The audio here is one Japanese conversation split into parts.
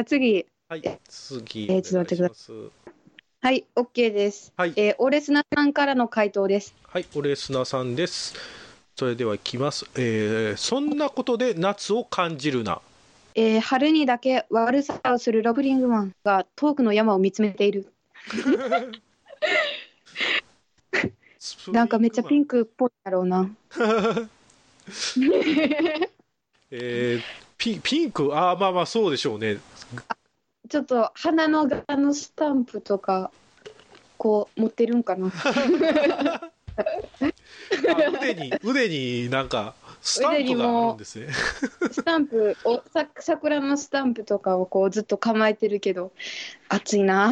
じゃあ次。はい、次、えーちょっと待ってください。はい、OK です。はい、えー、オレスナさんからの回答です。はい、オレスナさんです。それではいきます。えーそんなことで夏を感じるな。えー、春にだけ悪さをするロブリングマンが遠くの山を見つめている。なんかめっちゃピンクっぽいだろうな。えーピピンク、ああ、まあまあそうでしょうね。ちょっと鼻の柄のスタンプとか、こう持ってるんかな。あ腕に、腕になんか、スタンプがあるんですね。スタンプおさ桜のスタンプとかをこうずっと構えてるけど暑いな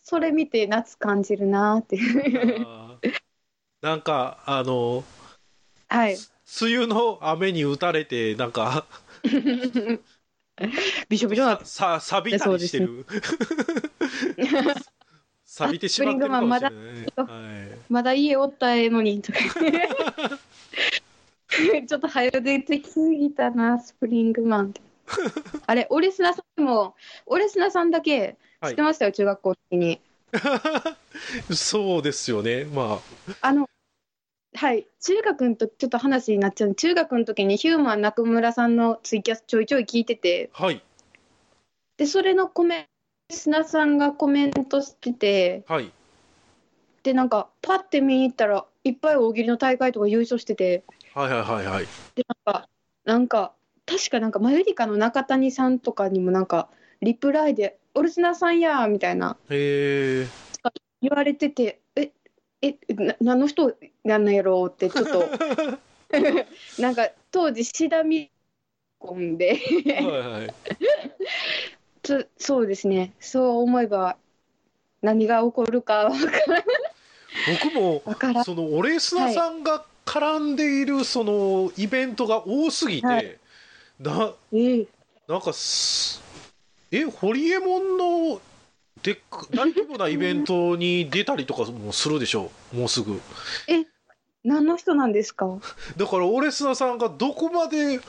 それ見て夏感じるなっていなんか、あの、はい梅雨の雨に打たれて、なんか、びしょびしょなさ、錆びたりしてる。錆びてしまってるかもしれないね。はい。まだ家おったらええのにとか。ちょっと早く出てきすぎたなスプリングマンあれオレスナさんもオレスナさんだけ知ってましたよ、中学校の時に。そうですよね。まあのはい。中学の時ちょっと話になっちゃう。中学の時にヒューマン中村さんのツイキャスちょいちょい聞いてて。あ、はい、でそれのコメント砂さんがコメントしてて。はい。でなんかパッて見に行ったらいっぱい大喜利の大会とか優勝してて。はいはいはいはい。でなんかなんか確かなんかマユリカの中谷さんとかにもなんかリプライで「オルスナさんや」みたいな。言われてて「ええな何の人なんなんやろ?」ってちょっと なんか当時シダミコンではいはい。つそうですね。そう思えば何が起こるかわから僕も、そのオレスナさんが絡んでいるそのイベントが多すぎて、はい。なええ。なんかすえホリエモンので大規模なイベントに出たりとかもするでしょう。もうすぐ。何の人なんですか？だからオレスナさんがどこまで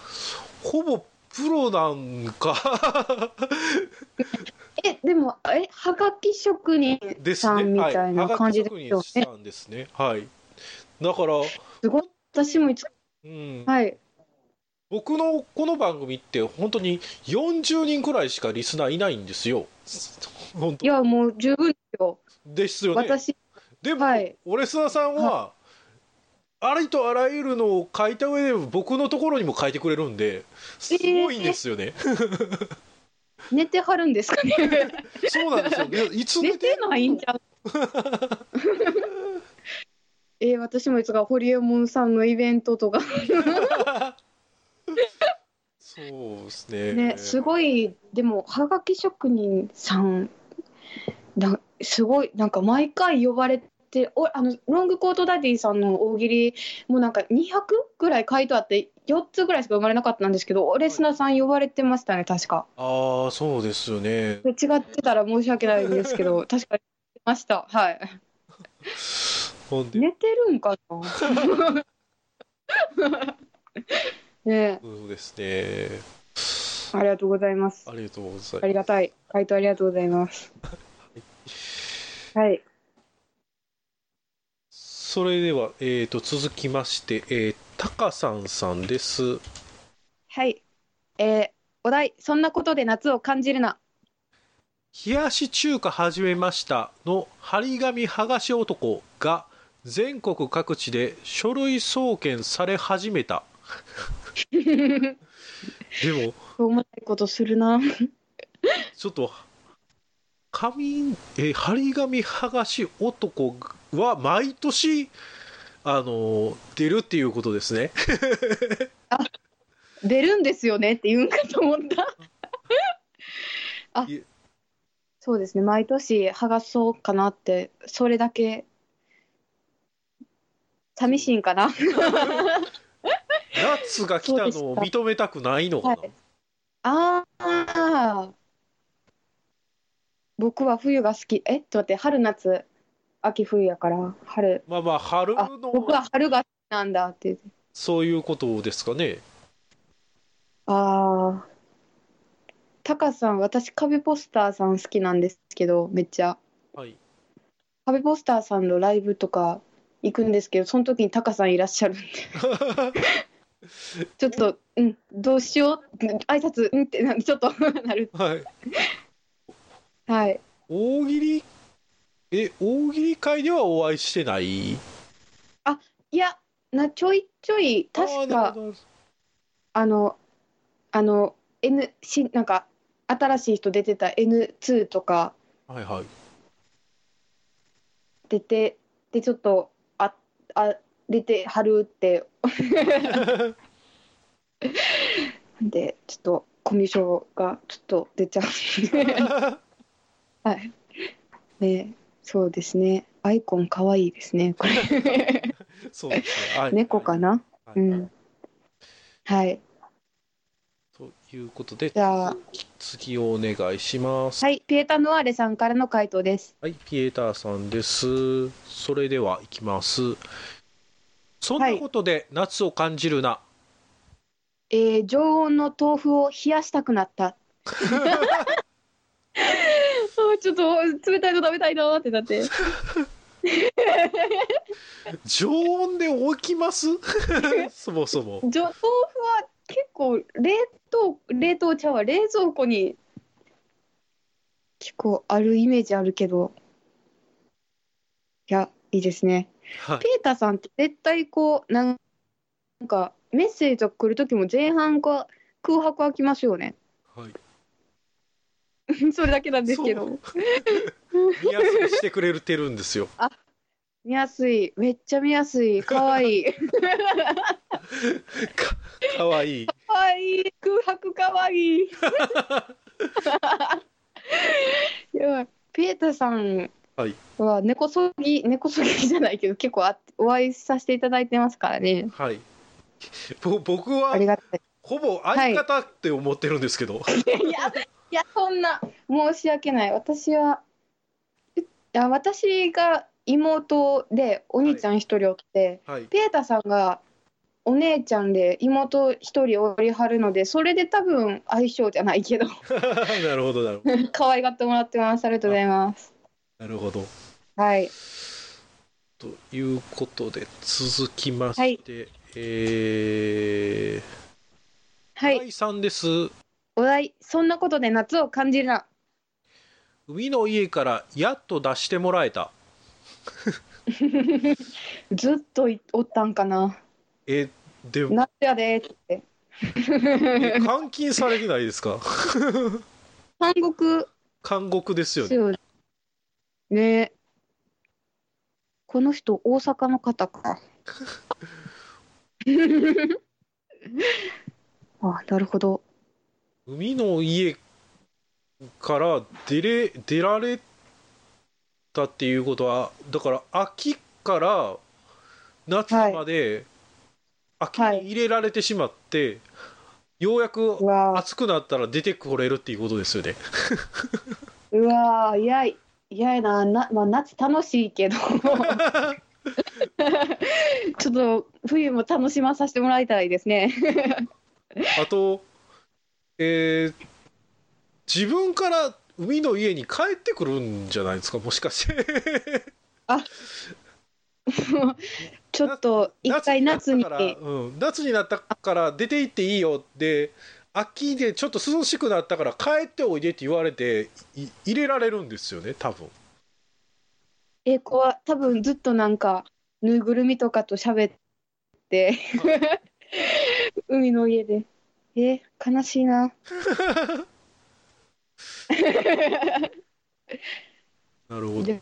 ほぼプロなんか。えでもえはがき職人さんみたいな感じですですね。はい。だから、すごい私もいつうん、はい。僕のこの番組って本当に40人くらいしかリスナーいないんですよいやもう十分ですよ。ですよね。私でも、はい。オレスナさんは、ありとあらゆるのを書いた上で僕のところにも書いてくれるんですごいんですよね、寝てはるんですかね。そうなんですよ。ねいつ寝寝ててないんちゃう？えー、私もいつかホリエモンさんのイベントとか そうですね。ねすごいでもはがき職人さんだすごいなんか毎回呼ばれておあのロングコートダディさんの大喜利もなんか200ぐらい回答あって4つぐらいしか生まれなかったんですけどオレスナさん呼ばれてましたね確か。ああそうですよね。で違ってたら申し訳ないんですけど 確かにました。はい。寝てるんかな？ね。そうですね。えありがとうございます。ありがとうございありがたい。回答ありがとうございます。はい。それでは、えー、と続きまして、えー、タカさんさんです。はい。えー、お題。そんなことで夏を感じるな。冷やし中華始めました。の張り紙剥がし男が全国各地で書類送検され始めたでもうもないことするな。ちょっと紙え張り紙剥がし男は毎年あの出るっていうことですね。出るんですよねって言うんかと思った。あそうですね。毎年剥がそうかなってそれだけ寂しいんかな 夏が来たのを認めたくないのか。な、はい。ああ僕は冬が好き。え？ちょっと待って。春夏秋冬やから。春。まあまあ春あの僕は春が好きなんだって。そういうことですかね。ああタカさん、私、壁ポスターさん好きなんですけど、めっちゃ。はい。壁ポスターさんのライブとか行くんですけど、その時にタカさんいらっしゃるんで、ちょっと、うん、どうしよう、挨拶、うんってな、ちょっと なる。はい。はい。大喜利、え、大喜利会ではお会いしてない？いや、な、ちょいちょい、確か、あの、あの、N、し、なんか、新しい人出てた N2 とかはいはい。出て、で、ちょっと、あ、あ、出てはるって、で、ちょっと、コミュ障がちょっと出ちゃう。はい。ね、そうですね。アイコン可愛いですね。これ。そうですね。はい猫かな？はいうん。はい。ということで、じゃあ、次をお願いします。はい、ピエタノアーレさんからの回答です。はい、ピエーターさんです。それでは行きます。そんなことで夏を感じるな。えー常温の豆腐を冷やしたくなった。ちょっと冷たいの食べたいなーってなって。常温で置きます？そもそも。豆腐は結構冷凍冷凍茶は冷蔵庫に結構あるイメージあるけどいやいいですねはい。ペーターさんって絶対こうなんかメッセージとか来る時も前半か空白空きますよね。はい。それだけなんですけど。見やすくしてくれてるんですよ。見やすい。めっちゃ見やすい。かわい。い かかわい。い。かわい。い空白かわい。いい。やペーターさんは根こそぎ 根こそぎじゃないけど結構あお会いさせていただいてますからね。はい。ぼ僕はありがたい。ほぼ相方って思ってるんですけど。い。や いやそんな申し訳ない。私はいや私が妹でお兄ちゃん一人おって、はい。ペータさんがお姉ちゃんで妹一人おりはるのでそれで多分相性じゃないけど。なるほど、なるほど。可愛がってもらってます。ありがとうございますなるほど。はい。ということで、続きまして、えー、はい。岩井さんです。お題そんなことで夏を感じるな。海の家からやっと出してもらえた。ずっといおったんかな。え、でも、夏やでって。え監禁されてないですか？韓国監獄ですよね。ね。この人大阪の方か。あなるほど。海の家から出れ出られたっていうことはだから秋から夏まで秋に入れられてしまって、ようやく暑くなったら出てこれるっていうことですよね。うわーいやいややなな、まあ、夏楽しいけど。ちょっと冬も楽しまさせてもらいたいですね。あと、えー自分から海の家に帰ってくるんじゃないですか？もしかして。ちょっと一回夏に。なったからうん、夏になったから出て行っていいよで秋でちょっと涼しくなったから帰っておいでって言われてい入れられるんですよね多分。えこは多分ずっとなんかぬいぐるみとかと喋って海の家で。え悲しいな。なるほど。で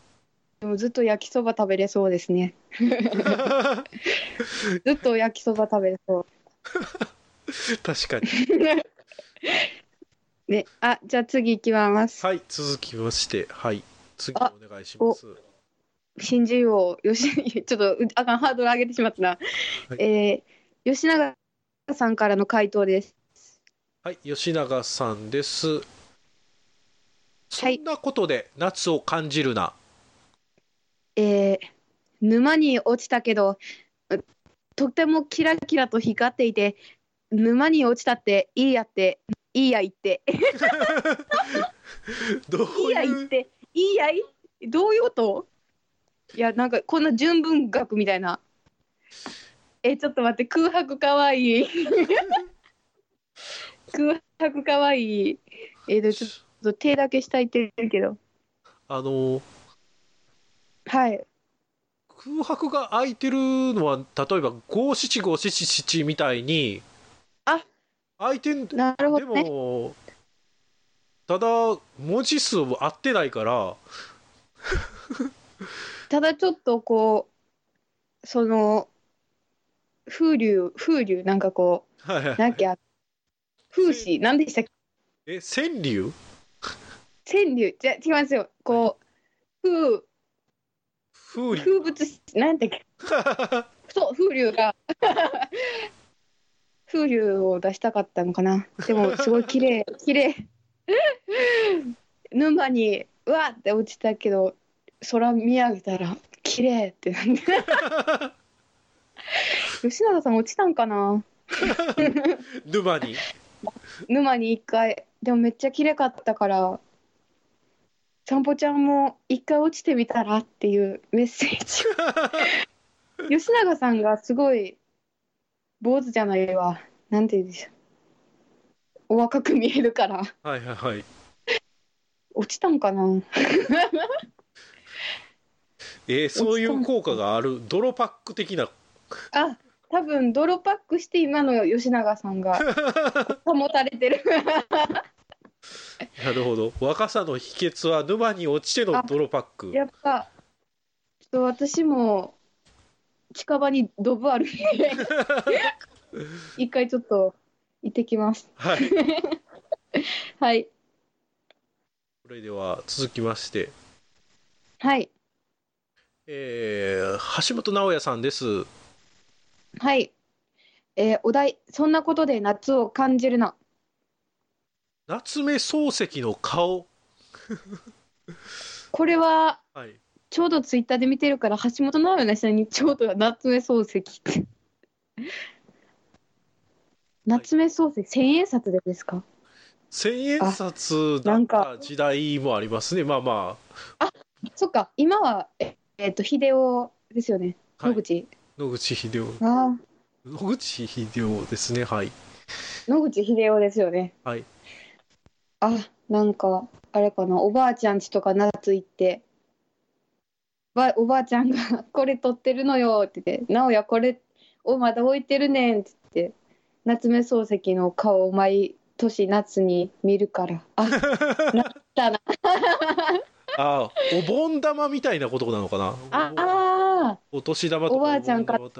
でもずっと焼きそば食べれそうですね。ずっと焼きそば食べれそう 確かに。ね。あじゃあ次行きます。はい続きましてはい。次お願いします。新人王よし ちょっとうあかんハードル上げてしまったな、はい。えー吉永さんからの回答です。はい吉永さんです。そはい。んなことで夏を感じるな、えー沼に落ちたけどうとてもキラキラと光っていて沼に落ちたっていいやっていいや言って。どういいやい う言って。いいやい？どういうこと？いやなんかこんな純文学みたいな。えちょっと待って空白かわいい。空白かわいい。えでちょっと手だけ下いってるけど。あのはい。空白が空いてるのは例えば五七五七七みたいにあ空いてんでなるほどね。もただ文字数合ってないから。ただちょっとこうその風流風流なんかこはいはいうなんか風刺なんでしたっけ？え川柳？川柳。じゃ違いますよ。こう風風流。風物詩なんだっけ？そう風流が風流を出したかったのかな。でもすごい綺麗。綺麗。沼にうわって落ちたけど空見上げたら綺麗ってなんで 吉永さん落ちたんかな。沼に。沼に一回。でもめっちゃ綺麗かったから散歩ちゃんも一回落ちてみたらっていうメッセージ。を 吉永さんがすごい坊主じゃないわ。なんて言うんでしょう。お若く見えるから。はいはいはい。落ちたんかな。えーそういう効果がある？泥パック的な？あ多分泥パックして今の吉永さんが 保たれてる。なるほど。若さの秘訣は沼に落ちての泥パック。やっぱ。ちょっと私も近場にドブあるんで一回ちょっと行ってきます。はい。はい。それでは続きまして。はい。えー橋本直哉さんです。はい。えーお題そんなことで夏を感じるな。夏目漱石の顔。これははいちょうどツイッターで見てるから橋本直哉の下にちょうど夏目漱石って。夏目漱石千円札でですか？千円札だっなんか。た時代もありますね。まあまそっか。今はええっと秀夫ですよね。あ、はい。野、口、野口英世ああ野口英世ですね。はい。野口英世ですよね。はい。あなんかあれかな。おばあちゃんちとか夏行ってばおばあちゃんが「これ撮ってるのよ」って言って「直哉これをまだ置いてるねん」って言って夏目漱石の顔を毎年夏に見るから。あ なったな。あお盆玉みたいなことなのかな？ああお年玉とかおばあちゃんからも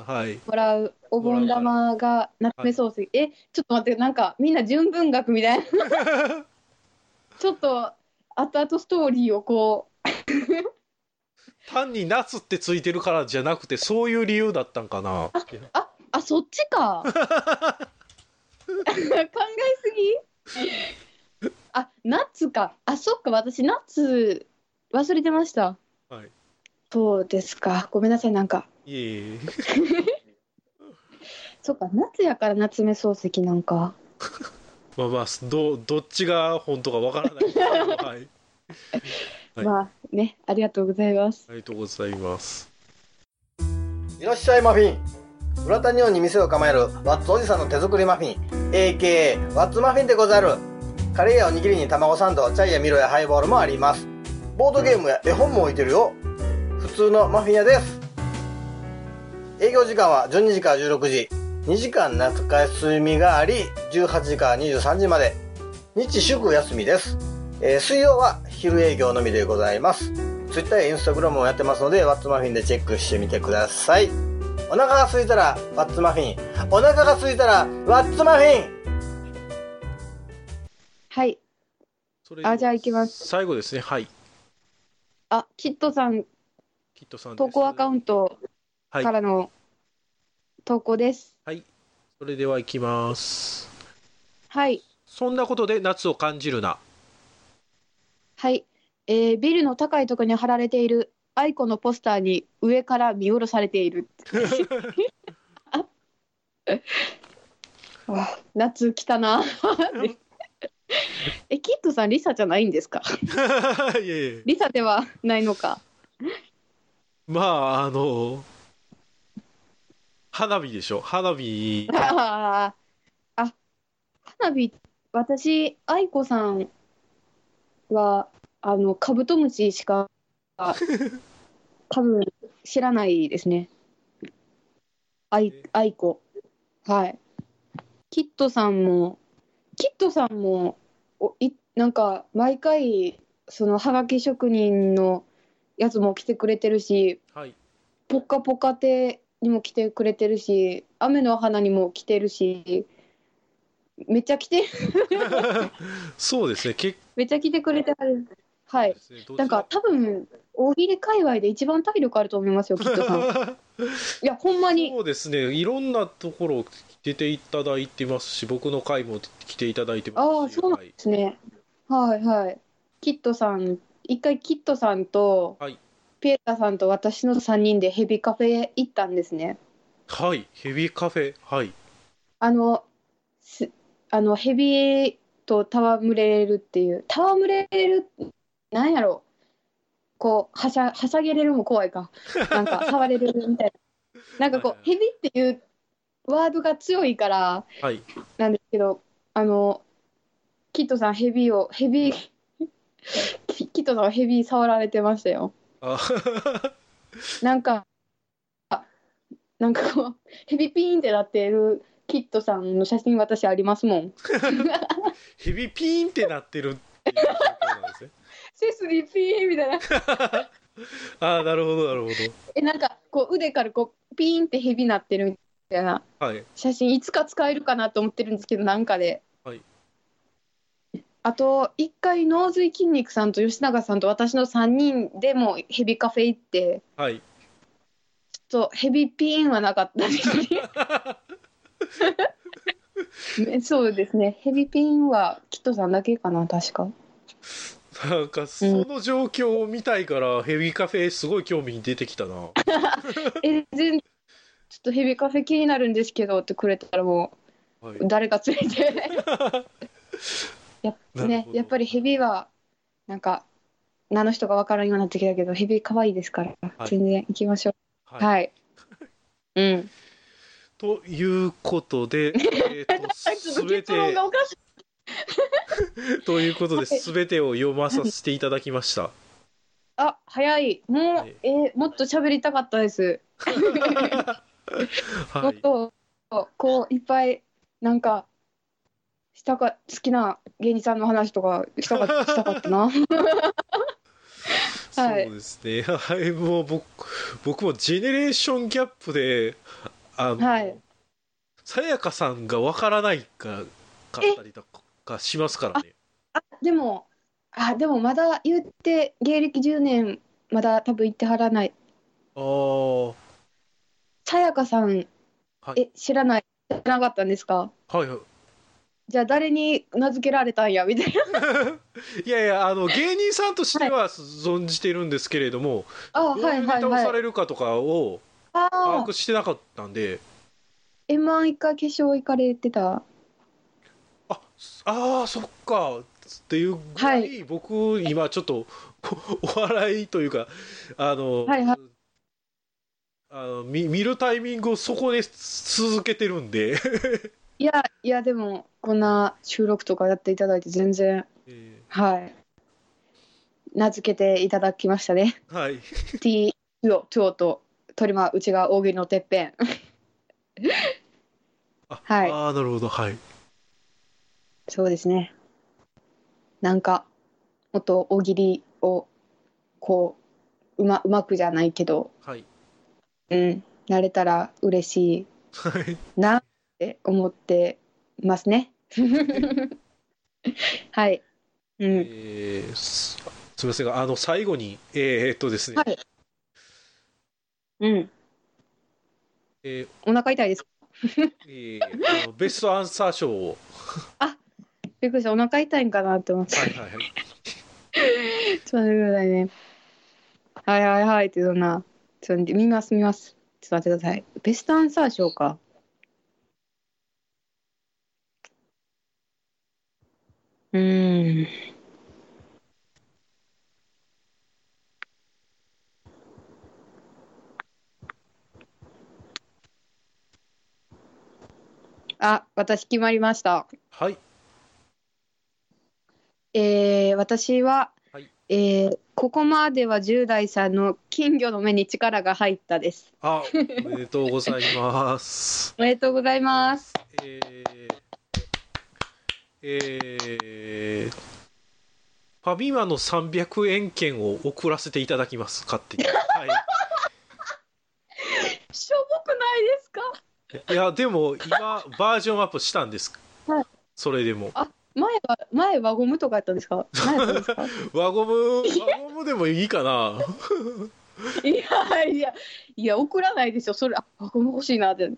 らうお盆玉が夏目漱石。えちょっと待ってなんかみんな純文学みたいな。ちょっと後々ストーリーをこう単に夏ってついてるからじゃなくてそういう理由だったんかな。あそっちか。考えすぎ？あ夏か。あそっか。私夏忘れてました。はい。そうですか。ごめんなさい。なんか。いえいえそ そっか。夏やから夏目漱石なんか。まあまあどどっちが本当かわからない。はい。はい。まあねありがとうございます。ありがとうございます。いらっしゃいマフィン。浦田日本に店を構えるワッツおじさんの手作りマフィン。AKA ワッツマフィンでござる。カレーやおにぎりに卵サンドチャイやミロやハイボールもあります。ボードゲームや絵本も置いてるよ。普通のマフィン屋です。営業時間は12時から16時。2時間夏休みがあり18時から23時まで。日祝休みです、えー水曜は昼営業のみでございます。ツイッターやインスタグラムもやってますので、ワッツマフィンでチェックしてみてください。お腹が空いたら、ワッツマフィン。お腹が空いたら、ワッツマフィン。はい。それあじゃあ行きます。最後ですね。はい。あキットさん。キットさん投稿アカウントはい。からの投稿です。はい。それでは行きます。はい。そんなことで夏を感じるなはい、えービルの高いところに貼られているアイコのポスターに上から見下ろされている。あ夏来たな。え、キッドさん、リサじゃないんですか？いやいやリサではないのか。まああの花火でしょ？花火。あ、花火、私、愛子さんは、あの、カブトムシしか、多分知らないですね。愛、愛子。はい。キッドさんも、キッドさんも、おいなんか、毎回、その、はがき職人のやつも来てくれてるし、はいぽっかぽか亭にも来てくれてるし、雨の花にも来てるし、めっちゃ来て、そうですね結めっちゃ来てくれてはる。はい。ねなんか多分、大喜利界隈で一番体力あると思いますよ、きっとさん。いや、ほんまに。そうですねいろんなところ出ていただいてますし僕の回も来ていただいてますしああ、そうなんはいですね。はいはい。キットさん、一回キットさんと、はいピエタさんと私の3人でヘビカフェ行ったんですね。はいヘビーカフェはいあの、すあのヘビと戯れるっていう、戯れる、なんやろこう、はしゃ、はしゃげれるも怖いか。なんか、触れるみたいな。なんかこう、ヘビっていうワードが強いから、はいなんですけど、あの、キットさん、ヘビを、ヘビ、キ キットさんはヘビ触られてましたよ。あなんか、あなんかこう、ヘビピーンってなってるキットさんの写真私ありますもん。ヘビピーンってなってるっていう状況なんですね。背筋ピーンみたいな。ああなるほどなるほえ、なんかこう腕からこうピーンってヘビなってるみたいな。どはい。写真いつか使えるかなと思ってるんですけど、なんかで。はい。あと、一回、脳髄筋肉さんと吉永さんと私の3人でもヘビカフェ行って、はい。ちょっとヘビピーンはなかったです そうですね。ヘビピンはキットさんだけかな、確か。なんかその状況を見たいからヘビーカフェすごい興味出てきたな え、全ちょっとヘビカフェ気になるんですけどってくれたらもはいう誰か連れて。やねやっぱりヘビはなんか何の人かわからんようになってきたけどヘビ可愛いですから、はい全然行きましょう。はいはい。うん。ということで、えー、とちょっと全結論て。ということではい全てを読まさせていただきました。あ、早い。もう、はいえーもっと喋りたかったです。も はい、っとこういっぱいなんかしたか好きな芸人さんの話とかしたかしたかったな。はいそうですね。はい、もう僕僕もジェネレーションギャップであの、はいさやかさんがわからないかかったりとかしますからね。あでもあでもまだ言って芸歴10年まだ多分言ってはらない。ああ、さやかさん、はいえ知らない知らなかったんですか？はいはい。じゃあ誰に名付けられたんや？みたいな。いやいやあの芸人さんとしては存じてるんですけれども、あどうはいいうはいネタをさはい。れるかとかをあ把あ握してなかったんで。M1 一回決勝行かれてた？ああーそっかっていうぐらい、僕今ちょっとお お笑いというかあの、はいはいあの見見るタイミングをそこで続けてるんで、いやいやでもこんな収録とかやっていただいて全然えはい。名付けていただきましたね。ーはい T と京と鳥間内側大喜利のてっぺん。あはいあーなるほどはいそうですね。なんかもっと大喜利をこううまうまくじゃないけど、はいうん、なれたら嬉しいはいなって思ってますね。はい。うん。えーすすみませんがあの最後にえー、っとですね、はい。うん。えーお腹痛いです。えーあのベストアンサー賞を びっくりした。お腹痛いんかなって思って。はいはいはいちょっと待ってくださいね。はいはいはいってそんな。ちょっと見ます見ます。ちょっと待ってください。ベストアンサー賞か。うーん。あ、私決まりました。はいえー、私は、はいえーここまでは10代さんの金魚の目に力が入ったです。あおめでとうございます おめでとうございます。えー、えー、ファミマの300円券を送らせていただきます勝手には しょぼくないですか？いいやでも今バージョンアップしたんです、はい。それでも。前は、前輪ゴムとかやったんですか？何やったんですか？輪ゴム輪ゴムでもいいかな。いやいや、いや、送らないですよ。それ、あ、輪ゴム欲しいなって。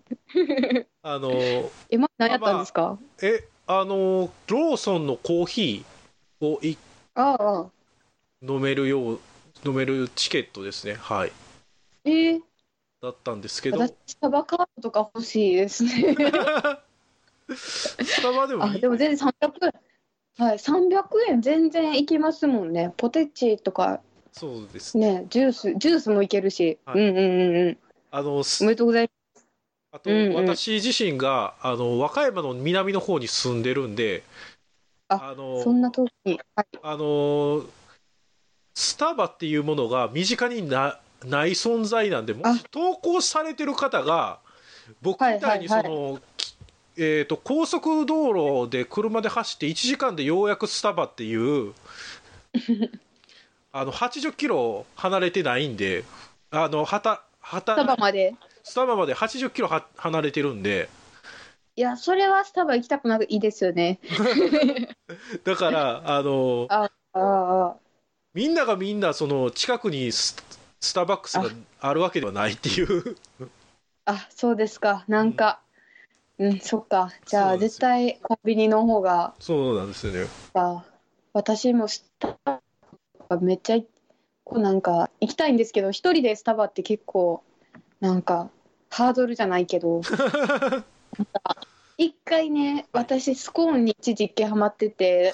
あのえ、前何やったんですか？えあのローソンのコーヒーをいああ、飲めるよう飲めるチケットですね。はい。えー、だったんですけど私、スタバカードとか欲しいですね。スタバでもあ、でも全然300円。はい、300円全然いけますもんね。ポテチとか、そうですねね、ジュース、ジュースもいけるし。はいうんうんうんうん。あのすおめでとうございあと、うんうん私自身があの和歌山の南の方に住んでるんであのます。そんな時に。はい。あのスタバっていうものが身近になない存在なんでもし投稿されてる方が僕みたいにそはいの、きえー、と高速道路で車で走って1時間でようやくスタバっていう あの80キロ離れてないんであのはたはたスタバまで？スタバまで80キロは離れてるんでいや、それはスタバ行きたくないですよね。だからあのああ、みんながみんなその近くにススターバックスがあるわけではないっていう。あ、そうですか。なんか、うん、そっか。じゃあ、絶対コンビニの方が、そうなんですよね。あ私もスタバめっちゃいこうなんか行きたいんですけど、一人でスタバって結構、なんか、ハードルじゃないけど、なんか一回ね、私、スコーンに一時期ハマってて、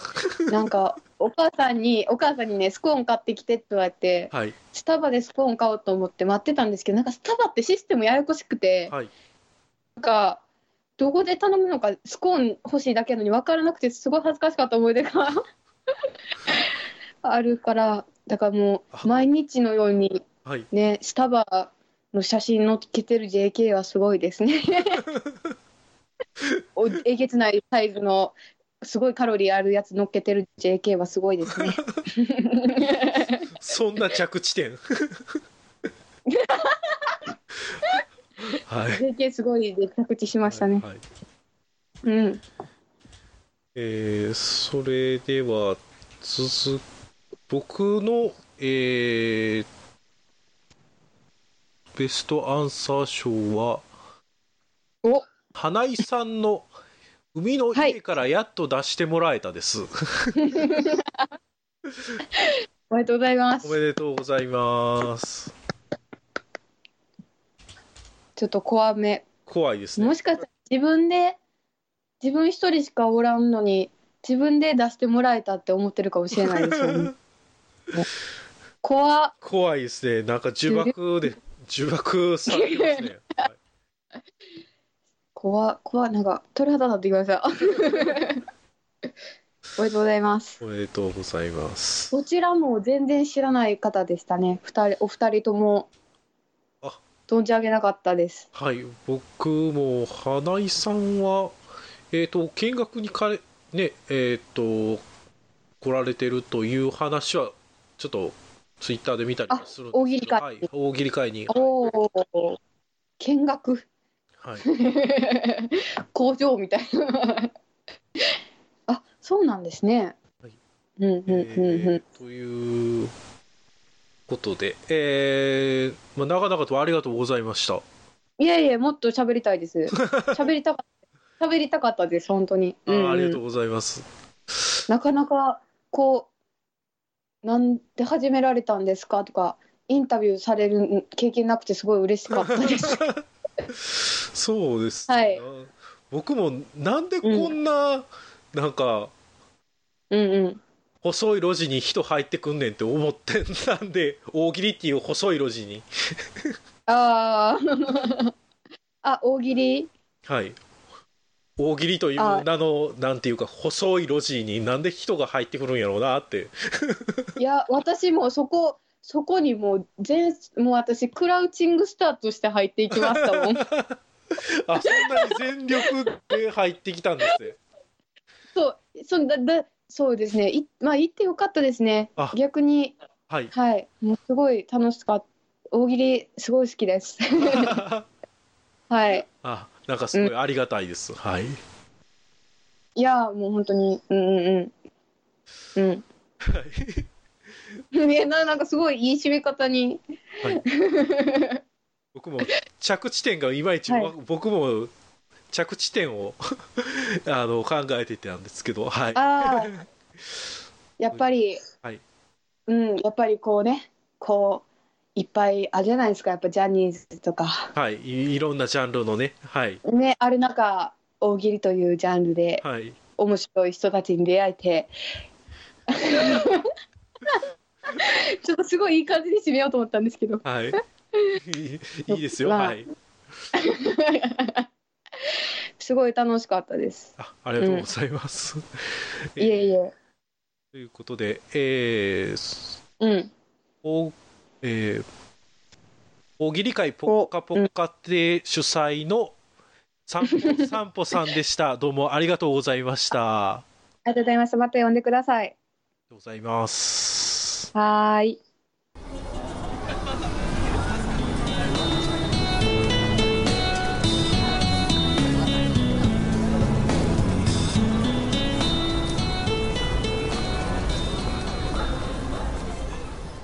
なんか、お母さんに、お母さんにね、スコーン買ってきてって言われて、はい。スタバでスコーン買おうと思って待ってたんですけど、なんかスタバってシステムややこしくて、はい。なんか、どこで頼むのか、スコーン欲しいだけなのに分からなくて、すごい恥ずかしかった思い出が あるから、だからもあ。う、毎日のようにはい。ね、スタバの写真載っけてる JK はすごいですね。おえげつないサイズの、すごいカロリーあるやつ載っけてる JK はすごいですね。そんな着地点はい JK すごいで着地しましたね。はいうん。えーそれでは続僕の、えーベストアンサー賞はお花井さんの「海の家からやっと出してもらえた」です、おめでとうございます。お。めでとうございます。ちょっと怖め。怖いですね。もしかしたら自分で、自分一人しかおらんのに、自分で出してもらえたって思ってるかもしれないですよね。怖。っ怖いですね。なんか呪縛で 呪縛されてますね、はい怖っ怖っなんか鳥肌立ってきました。おめでとうございます。おめでとうございますこちらも全然知らない方でしたね。二人、お二人ともあ。存じ上げなかったです。はい、僕も花井さんは、えっ、と、見学にかれ、ね、えっ、と、来られてるという話は、ちょっと、ツイッターで見たりもするんですけどあ大喜利会はい、大喜利会に。おお。見学。はい、工場みたいな。あ、そうなんですね。はいうんうんうんうん。えーということで、えーまあ、長々とありがとうございました。いやいや、もっと喋りたいです。喋りたかった。喋りたかったです、本当に。あ,、うんうんありがとうございます。なかなか、こう、なんで始められたんですかとか、インタビューされる経験なくてすごい嬉しかったです。そうです、はい僕もなんでこんな、なんか、うんうん。細い路地に人入ってくんねんって思ってたんで大喜利っていう細い路地にああ。あ、大喜利？はい大喜利というあ名のなんていうか細い路地になんで人が入ってくるんやろうなっていや、私もそこ、そこにもう全、もう私、クラウチングスターとして入っていきましたもん。あそんなに全力で入ってきたんですねそう、そんだ、だ、そうですね。い、まあ、行ってよかったですねあ。逆に、はいはい、もうすごい楽しかった。大喜利、すごい好きです。はい。あなんかすごいありがたいです、はいいや、もう本当に、うんうんうん。うん。はい ね、な、なんかすごいいい締め方に。僕も着地点がいまいち、はい。僕も着地点を あの考えてたんですけどはい。ああ。やっぱり、はい。うん、やっぱりこうね、こう、いっぱいあるじゃないですか、やっぱジャニーズとか。はい。いいろんなジャンルのねはい。ね、ある中、大喜利というジャンルではい。面白い人たちに出会えて、ちょっとすごいいい感じに締めようと思ったんですけど。はい いいですよ、まあはい すごい楽しかったです。あありがとうございます、いえいえ。ということでえーうん。おえー大喜利会ぽっかぽっかで主催の散歩散歩さんでしたどうもありがとうございましたあありがとうございました。また呼んでください。りがとうございますはーい。